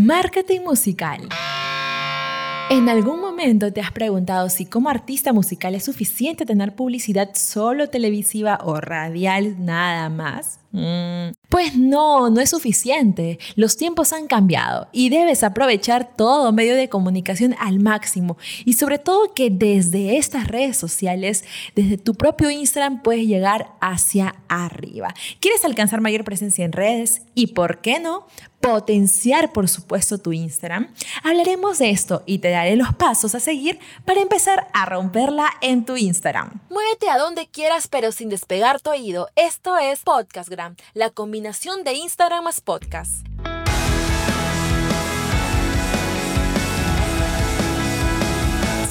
Marketing musical. ¿En algún te has preguntado si como artista musical es suficiente tener publicidad solo televisiva o radial nada más? Mm, pues no, no es suficiente. Los tiempos han cambiado y debes aprovechar todo medio de comunicación al máximo y sobre todo que desde estas redes sociales, desde tu propio Instagram puedes llegar hacia arriba. ¿Quieres alcanzar mayor presencia en redes? ¿Y por qué no? Potenciar, por supuesto, tu Instagram. Hablaremos de esto y te daré los pasos a seguir para empezar a romperla en tu Instagram. Muévete a donde quieras pero sin despegar tu oído. Esto es Podcast la combinación de Instagram más podcast.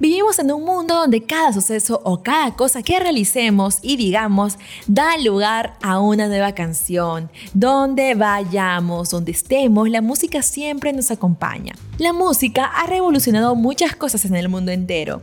Vivimos en un mundo donde cada suceso o cada cosa que realicemos y digamos da lugar a una nueva canción. Donde vayamos, donde estemos, la música siempre nos acompaña. La música ha revolucionado muchas cosas en el mundo entero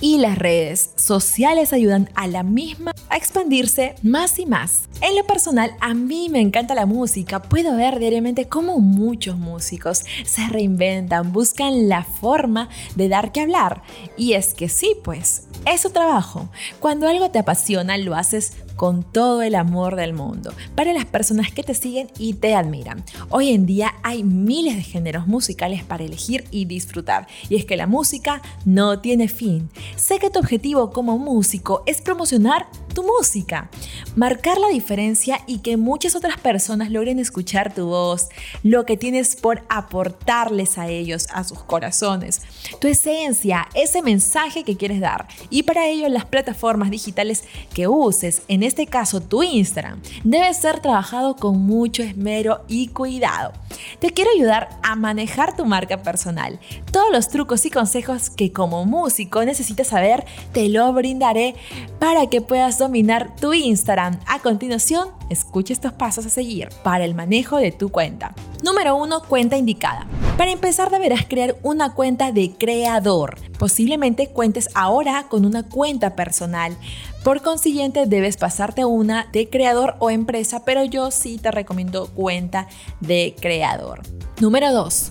y las redes sociales ayudan a la misma a expandirse más y más. En lo personal, a mí me encanta la música. Puedo ver diariamente cómo muchos músicos se reinventan, buscan la forma de dar que hablar. Y es que sí, pues, es su trabajo. Cuando algo te apasiona, lo haces con todo el amor del mundo para las personas que te siguen y te admiran. Hoy en día hay miles de géneros musicales para elegir y disfrutar. Y es que la música no tiene fin. Sé que tu objetivo como músico es promocionar tu música, marcar la diferencia y que muchas otras personas logren escuchar tu voz, lo que tienes por aportarles a ellos, a sus corazones, tu esencia, ese mensaje que quieres dar. Y para ello las plataformas digitales que uses en este caso tu Instagram, debe ser trabajado con mucho esmero y cuidado. Te quiero ayudar a manejar tu marca personal. Todos los trucos y consejos que como músico necesitas saber, te lo brindaré para que puedas dominar tu Instagram. A continuación, escucha estos pasos a seguir para el manejo de tu cuenta. Número 1. Cuenta indicada. Para empezar deberás crear una cuenta de creador. Posiblemente cuentes ahora con una cuenta personal. Por consiguiente, debes pasarte a una de creador o empresa, pero yo sí te recomiendo cuenta de creador. Número 2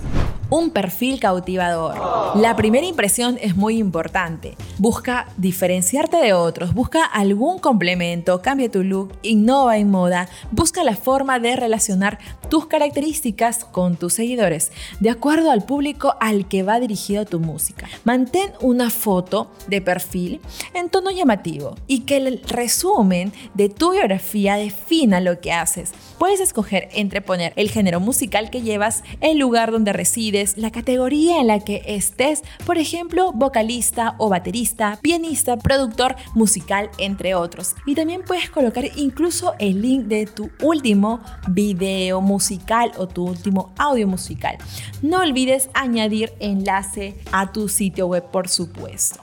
un perfil cautivador. La primera impresión es muy importante. Busca diferenciarte de otros, busca algún complemento, cambia tu look, innova en moda, busca la forma de relacionar tus características con tus seguidores, de acuerdo al público al que va dirigido tu música. Mantén una foto de perfil en tono llamativo y que el resumen de tu biografía defina lo que haces. Puedes escoger entre poner el género musical que llevas, el lugar donde resides, la categoría en la que estés, por ejemplo, vocalista o baterista, pianista, productor musical, entre otros. Y también puedes colocar incluso el link de tu último video musical o tu último audio musical. No olvides añadir enlace a tu sitio web, por supuesto.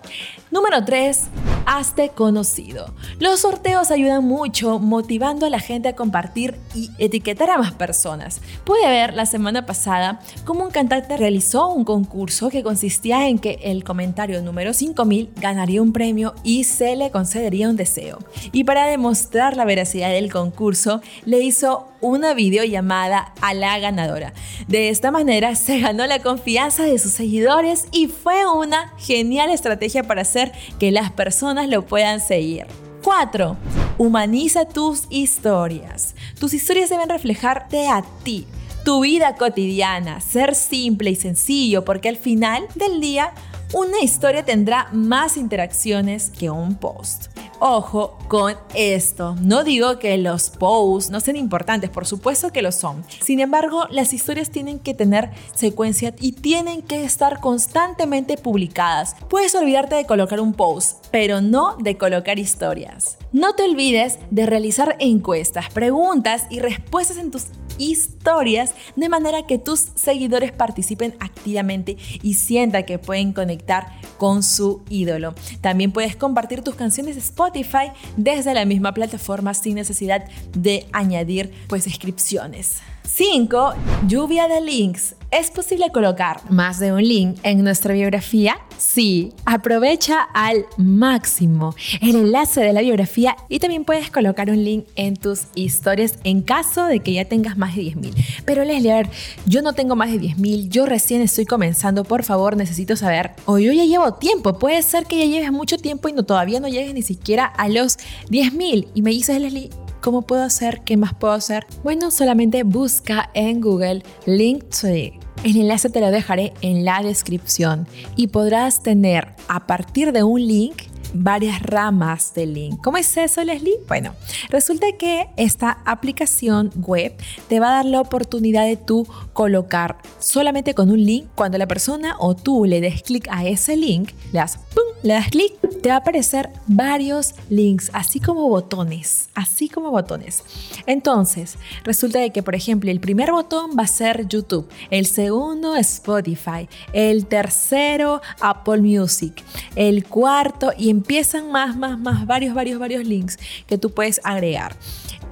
Número 3. Hazte conocido. Los sorteos ayudan mucho motivando a la gente a compartir y etiquetar a más personas. Pude ver la semana pasada cómo un cantante realizó un concurso que consistía en que el comentario número 5000 ganaría un premio y se le concedería un deseo. Y para demostrar la veracidad del concurso, le hizo una videollamada a la ganadora. De esta manera se ganó la confianza de sus seguidores y fue una genial estrategia para hacer que las personas lo puedan seguir. 4. Humaniza tus historias. Tus historias deben reflejarte a ti, tu vida cotidiana, ser simple y sencillo, porque al final del día una historia tendrá más interacciones que un post. Ojo con esto. No digo que los posts no sean importantes, por supuesto que lo son. Sin embargo, las historias tienen que tener secuencia y tienen que estar constantemente publicadas. Puedes olvidarte de colocar un post, pero no de colocar historias. No te olvides de realizar encuestas, preguntas y respuestas en tus historias de manera que tus seguidores participen activamente y sientan que pueden conectar con su ídolo. También puedes compartir tus canciones Spotify desde la misma plataforma sin necesidad de añadir pues descripciones. 5. Lluvia de links. ¿Es posible colocar más de un link en nuestra biografía? Sí, aprovecha al máximo el enlace de la biografía y también puedes colocar un link en tus historias en caso de que ya tengas más de 10.000. Pero Leslie, a ver, yo no tengo más de 10.000, yo recién estoy comenzando, por favor, necesito saber, o yo ya llevo tiempo, puede ser que ya lleves mucho tiempo y no, todavía no llegues ni siquiera a los 10.000 y me dices, Leslie, ¿Cómo puedo hacer? ¿Qué más puedo hacer? Bueno, solamente busca en Google Linktree. El enlace te lo dejaré en la descripción y podrás tener a partir de un link varias ramas de link. ¿Cómo es eso, Leslie? Bueno, resulta que esta aplicación web te va a dar la oportunidad de tú colocar solamente con un link, cuando la persona o tú le des clic a ese link, le das ¡pum! Le das clic, te va a aparecer varios links, así como botones, así como botones. Entonces, resulta de que, por ejemplo, el primer botón va a ser YouTube, el segundo Spotify, el tercero Apple Music, el cuarto y empiezan más, más, más, varios, varios, varios links que tú puedes agregar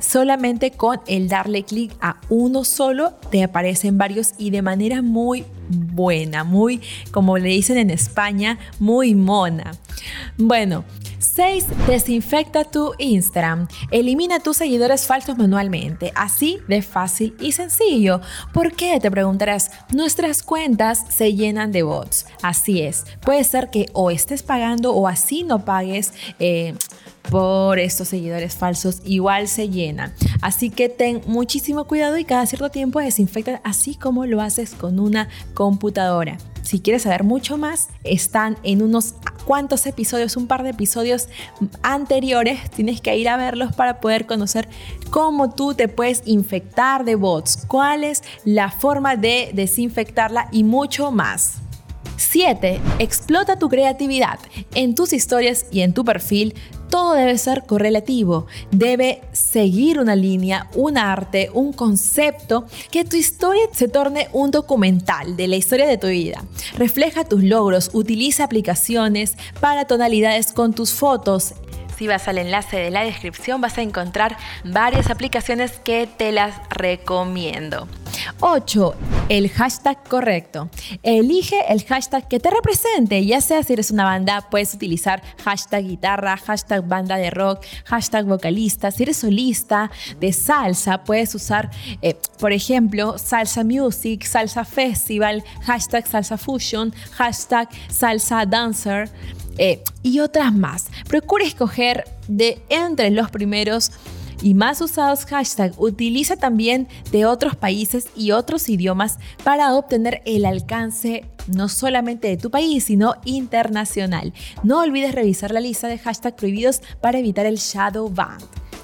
solamente con el darle clic a uno solo te aparecen varios y de manera muy buena, muy, como le dicen en España, muy mona. Bueno, 6. Desinfecta tu Instagram. Elimina tus seguidores falsos manualmente, así de fácil y sencillo. ¿Por qué? Te preguntarás. Nuestras cuentas se llenan de bots. Así es. Puede ser que o estés pagando o así no pagues. Eh, por estos seguidores falsos igual se llenan. Así que ten muchísimo cuidado y cada cierto tiempo desinfecta así como lo haces con una computadora. Si quieres saber mucho más, están en unos cuantos episodios, un par de episodios anteriores, tienes que ir a verlos para poder conocer cómo tú te puedes infectar de bots, cuál es la forma de desinfectarla y mucho más. 7. Explota tu creatividad. En tus historias y en tu perfil, todo debe ser correlativo. Debe seguir una línea, un arte, un concepto, que tu historia se torne un documental de la historia de tu vida. Refleja tus logros, utiliza aplicaciones para tonalidades con tus fotos, si vas al enlace de la descripción vas a encontrar varias aplicaciones que te las recomiendo. 8. El hashtag correcto. Elige el hashtag que te represente, ya sea si eres una banda, puedes utilizar hashtag guitarra, hashtag banda de rock, hashtag vocalista. Si eres solista de salsa, puedes usar, eh, por ejemplo, salsa music, salsa festival, hashtag salsa fusion, hashtag salsa dancer. Eh, y otras más. Procura escoger de entre los primeros y más usados hashtags. Utiliza también de otros países y otros idiomas para obtener el alcance no solamente de tu país, sino internacional. No olvides revisar la lista de hashtags prohibidos para evitar el shadow ban.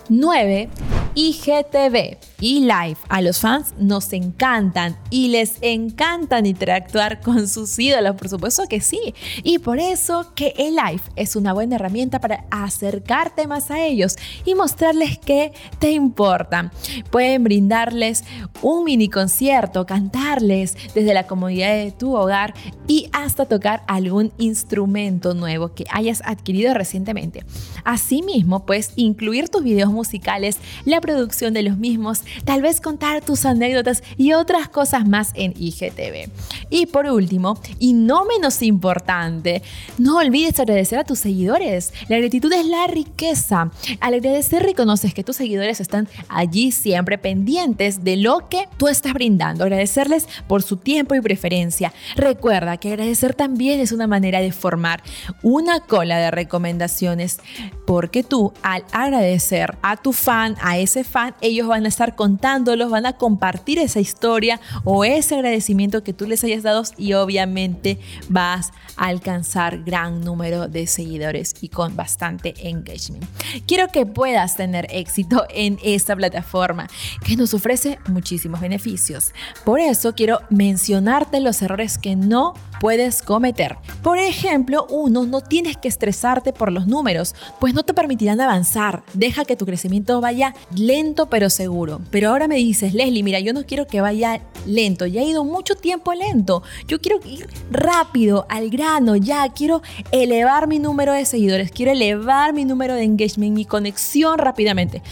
9. IGTV y Live. A los fans nos encantan y les encantan interactuar con sus ídolos, por supuesto que sí. Y por eso que el Live es una buena herramienta para acercarte más a ellos y mostrarles que te importan. Pueden brindarles un mini concierto, cantarles desde la comodidad de tu hogar y hasta tocar algún instrumento nuevo que hayas adquirido recientemente. Asimismo, puedes incluir tus videos musicales, la producción de los mismos, tal vez contar tus anécdotas y otras cosas más en IGTV. Y por último, y no menos importante, no olvides agradecer a tus seguidores. La gratitud es la riqueza. Al agradecer reconoces que tus seguidores están allí siempre pendientes de lo que tú estás brindando. Agradecerles por su tiempo y preferencia. Recuerda que agradecer también es una manera de formar una cola de recomendaciones porque tú al agradecer a tu fan, a ese fan, ellos van a estar contándolos, van a compartir esa historia o ese agradecimiento que tú les hayas dado y obviamente vas a alcanzar gran número de seguidores y con bastante engagement. Quiero que puedas tener éxito en esta plataforma que nos ofrece muchísimos beneficios. Por eso quiero mencionarte los errores que no puedes cometer. Por ejemplo, uno, no tienes que estresarte por los números, pues no te permitirán avanzar. Deja que tu crecimiento vaya lento pero seguro. Pero ahora me dices, Leslie, mira, yo no quiero que vaya lento, ya he ido mucho tiempo lento. Yo quiero ir rápido, al grano, ya quiero elevar mi número de seguidores, quiero elevar mi número de engagement, mi conexión rápidamente.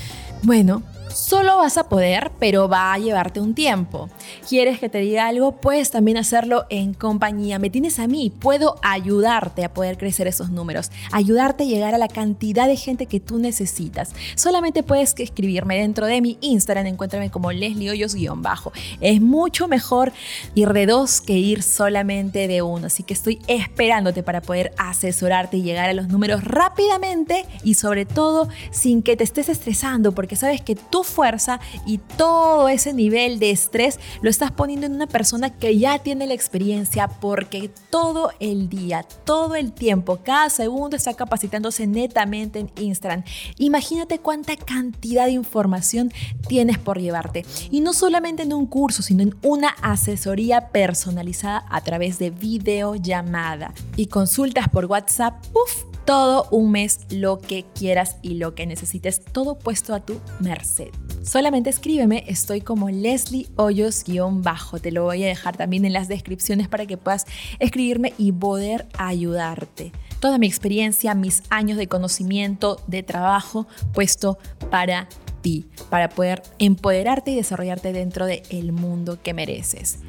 Bueno, Solo vas a poder, pero va a llevarte un tiempo. ¿Quieres que te diga algo? Puedes también hacerlo en compañía. Me tienes a mí, puedo ayudarte a poder crecer esos números, ayudarte a llegar a la cantidad de gente que tú necesitas. Solamente puedes escribirme dentro de mi Instagram, encuéntrame como Leslie Hoyos-bajo. Es mucho mejor ir de dos que ir solamente de uno, así que estoy esperándote para poder asesorarte y llegar a los números rápidamente y sobre todo sin que te estés estresando, porque sabes que tú fuerza y todo ese nivel de estrés lo estás poniendo en una persona que ya tiene la experiencia porque todo el día, todo el tiempo, cada segundo está capacitándose netamente en Instagram. Imagínate cuánta cantidad de información tienes por llevarte. Y no solamente en un curso, sino en una asesoría personalizada a través de videollamada y consultas por WhatsApp. Uf, todo un mes lo que quieras y lo que necesites, todo puesto a tu merced. Solamente escríbeme, estoy como Leslie Hoyos-bajo, te lo voy a dejar también en las descripciones para que puedas escribirme y poder ayudarte. Toda mi experiencia, mis años de conocimiento, de trabajo puesto para ti, para poder empoderarte y desarrollarte dentro del mundo que mereces.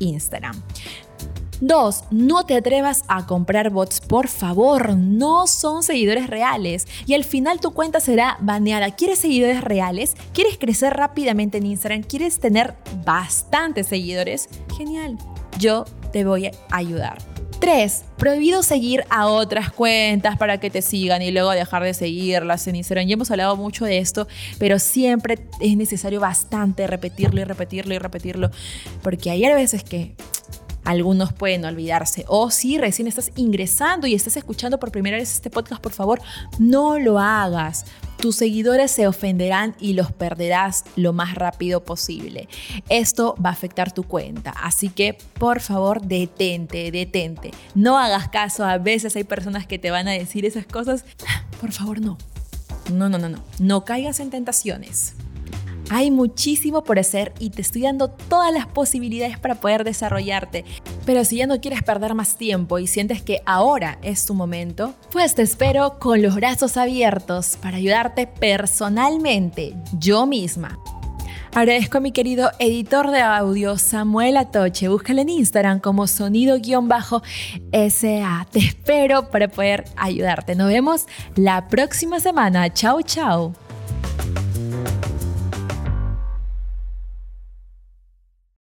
Instagram. Dos, no te atrevas a comprar bots, por favor, no son seguidores reales y al final tu cuenta será baneada. ¿Quieres seguidores reales? ¿Quieres crecer rápidamente en Instagram? ¿Quieres tener bastantes seguidores? Genial, yo te voy a ayudar. 3. Prohibido seguir a otras cuentas para que te sigan y luego dejar de seguirlas en Instagram. Ya hemos hablado mucho de esto, pero siempre es necesario bastante repetirlo y repetirlo y repetirlo. Porque hay veces que algunos pueden olvidarse. O si recién estás ingresando y estás escuchando por primera vez este podcast, por favor, no lo hagas. Tus seguidores se ofenderán y los perderás lo más rápido posible. Esto va a afectar tu cuenta, así que por favor detente, detente. No hagas caso, a veces hay personas que te van a decir esas cosas. Por favor, no. No, no, no, no. No caigas en tentaciones. Hay muchísimo por hacer y te estoy dando todas las posibilidades para poder desarrollarte. Pero si ya no quieres perder más tiempo y sientes que ahora es tu momento, pues te espero con los brazos abiertos para ayudarte personalmente, yo misma. Agradezco a mi querido editor de audio Samuel Atoche. Búscalo en Instagram como sonido-sa. Te espero para poder ayudarte. Nos vemos la próxima semana. Chao, chao.